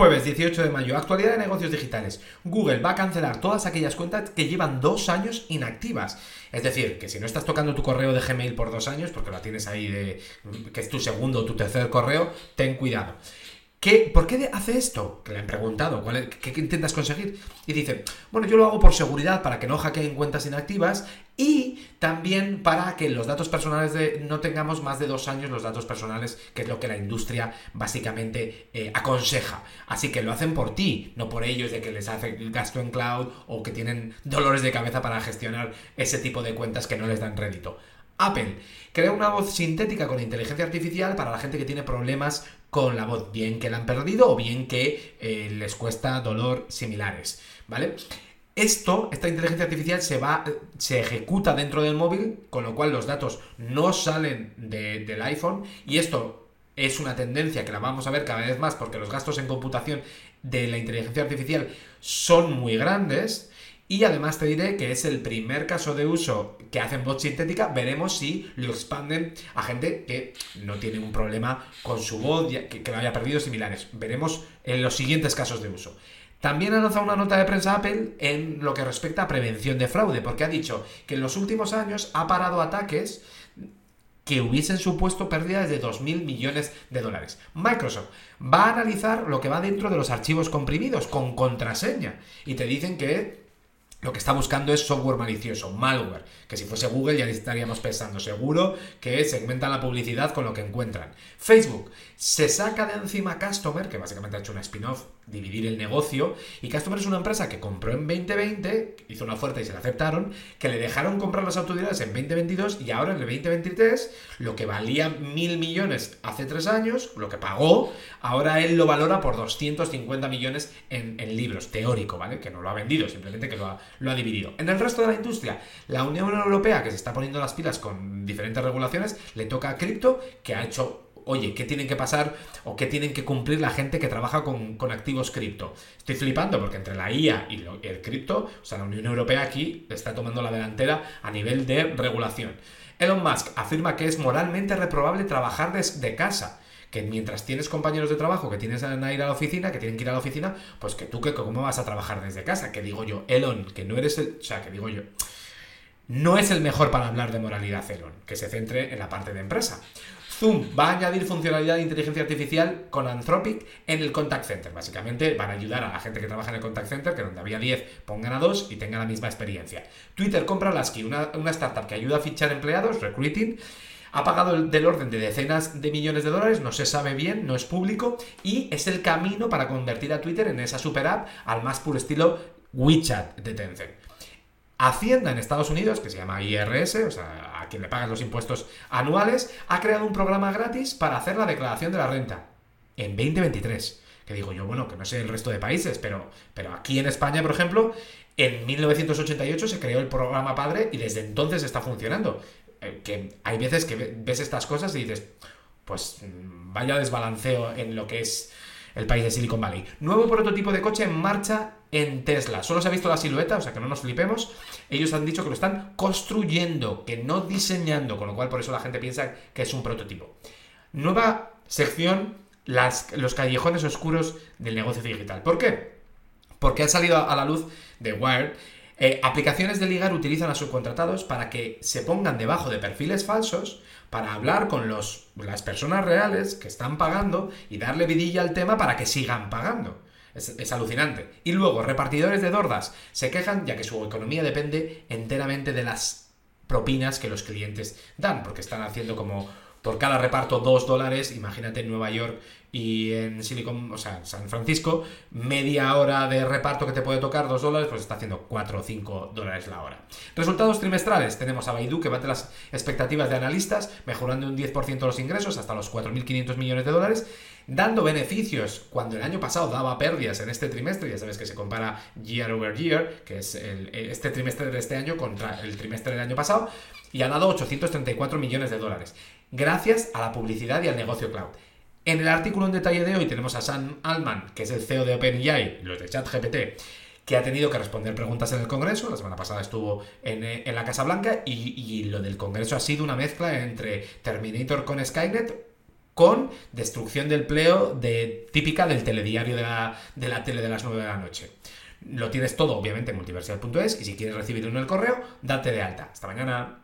Jueves 18 de mayo, actualidad de negocios digitales. Google va a cancelar todas aquellas cuentas que llevan dos años inactivas. Es decir, que si no estás tocando tu correo de Gmail por dos años, porque lo tienes ahí de que es tu segundo o tu tercer correo, ten cuidado. ¿Qué, ¿Por qué hace esto? Que le han preguntado, ¿cuál qué, intentas conseguir? Y dice, bueno, yo lo hago por seguridad, para que no hackeen cuentas inactivas y también para que los datos personales de, no tengamos más de dos años los datos personales, que es lo que la industria básicamente eh, aconseja. Así que lo hacen por ti, no por ellos de que les hace gasto en cloud o que tienen dolores de cabeza para gestionar ese tipo de cuentas que no les dan rédito. Apple crea una voz sintética con inteligencia artificial para la gente que tiene problemas con la voz, bien que la han perdido o bien que eh, les cuesta dolor similares, ¿vale? Esto, esta inteligencia artificial se va, se ejecuta dentro del móvil, con lo cual los datos no salen del iPhone y esto es una tendencia que la vamos a ver cada vez más porque los gastos en computación de la inteligencia artificial son muy grandes y además te diré que es el primer caso de uso que hacen voz sintética. Veremos si lo expanden a gente que no tiene un problema con su voz, que, que lo haya perdido similares. Veremos en los siguientes casos de uso. También ha lanzado una nota de prensa Apple en lo que respecta a prevención de fraude, porque ha dicho que en los últimos años ha parado ataques que hubiesen supuesto pérdidas de 2.000 millones de dólares. Microsoft va a analizar lo que va dentro de los archivos comprimidos con contraseña y te dicen que lo que está buscando es software malicioso, malware, que si fuese Google ya estaríamos pensando seguro que segmenta la publicidad con lo que encuentran. Facebook se saca de encima Customer, que básicamente ha hecho una spin-off, dividir el negocio, y Customer es una empresa que compró en 2020, hizo una oferta y se la aceptaron, que le dejaron comprar las autoridades en 2022 y ahora en el 2023 lo que valía mil millones hace tres años, lo que pagó, ahora él lo valora por 250 millones en, en libros, teórico, ¿vale? Que no lo ha vendido, simplemente que lo ha, lo ha dividido. En el resto de la industria, la Unión Europea, que se está poniendo las pilas con diferentes regulaciones, le toca a cripto, que ha hecho oye, ¿qué tienen que pasar o qué tienen que cumplir la gente que trabaja con, activos cripto? Estoy flipando porque entre la IA y el cripto, o sea, la Unión Europea aquí está tomando la delantera a nivel de regulación. Elon Musk afirma que es moralmente reprobable trabajar desde casa que mientras tienes compañeros de trabajo que tienes que ir a la oficina, que tienen que ir a la oficina, pues que tú que cómo vas a trabajar desde casa, que digo yo, Elon, que no eres el, o sea, que digo yo, no es el mejor para hablar de moralidad Elon, que se centre en la parte de empresa. Zoom va a añadir funcionalidad de inteligencia artificial con Anthropic en el contact center. Básicamente van a ayudar a la gente que trabaja en el contact center, que donde había 10 pongan a 2 y tengan la misma experiencia. Twitter compra Lasky, una, una startup que ayuda a fichar empleados, recruiting, ha pagado del orden de decenas de millones de dólares, no se sabe bien, no es público, y es el camino para convertir a Twitter en esa super app al más puro estilo WeChat de Tencent. Hacienda en Estados Unidos, que se llama IRS, o sea, a quien le pagan los impuestos anuales, ha creado un programa gratis para hacer la declaración de la renta en 2023. Que digo yo, bueno, que no sé el resto de países, pero, pero aquí en España, por ejemplo, en 1988 se creó el programa Padre y desde entonces está funcionando. Eh, que hay veces que ves estas cosas y dices, pues mm, vaya desbalanceo en lo que es el país de Silicon Valley. Nuevo prototipo de coche en marcha en Tesla. Solo se ha visto la silueta, o sea que no nos flipemos. Ellos han dicho que lo están construyendo, que no diseñando, con lo cual por eso la gente piensa que es un prototipo. Nueva sección, las, los callejones oscuros del negocio digital. ¿Por qué? Porque ha salido a la luz de Wired eh, aplicaciones de ligar utilizan a subcontratados para que se pongan debajo de perfiles falsos para hablar con los, las personas reales que están pagando y darle vidilla al tema para que sigan pagando. Es, es, alucinante. Y luego, repartidores de dordas se quejan ya que su economía depende enteramente de las propinas que los clientes dan, porque están haciendo como por cada reparto 2 dólares, imagínate en Nueva York y en Silicon, o sea, San Francisco, media hora de reparto que te puede tocar 2 dólares, pues está haciendo 4 o 5 dólares la hora. Resultados trimestrales, tenemos a Baidu que bate las expectativas de analistas, mejorando un 10% los ingresos hasta los 4.500 millones de dólares, dando beneficios cuando el año pasado daba pérdidas en este trimestre, ya sabes que se compara year over year, que es este trimestre de este año contra el trimestre del año pasado, y ha dado 834 millones de dólares, gracias a la publicidad y al negocio cloud. En el artículo en detalle de hoy tenemos a Sam Altman, que es el CEO de OpenAI, los de ChatGPT, que ha tenido que responder preguntas en el Congreso. La semana pasada estuvo en, eh, la Casa Blanca y, lo del Congreso ha sido una mezcla entre Terminator con Skynet con destrucción del empleo de, típica del telediario de la, tele de las 9 de la noche. Lo tienes todo, obviamente, en multiversal.es y si quieres recibir uno en el correo, date de alta. Hasta mañana.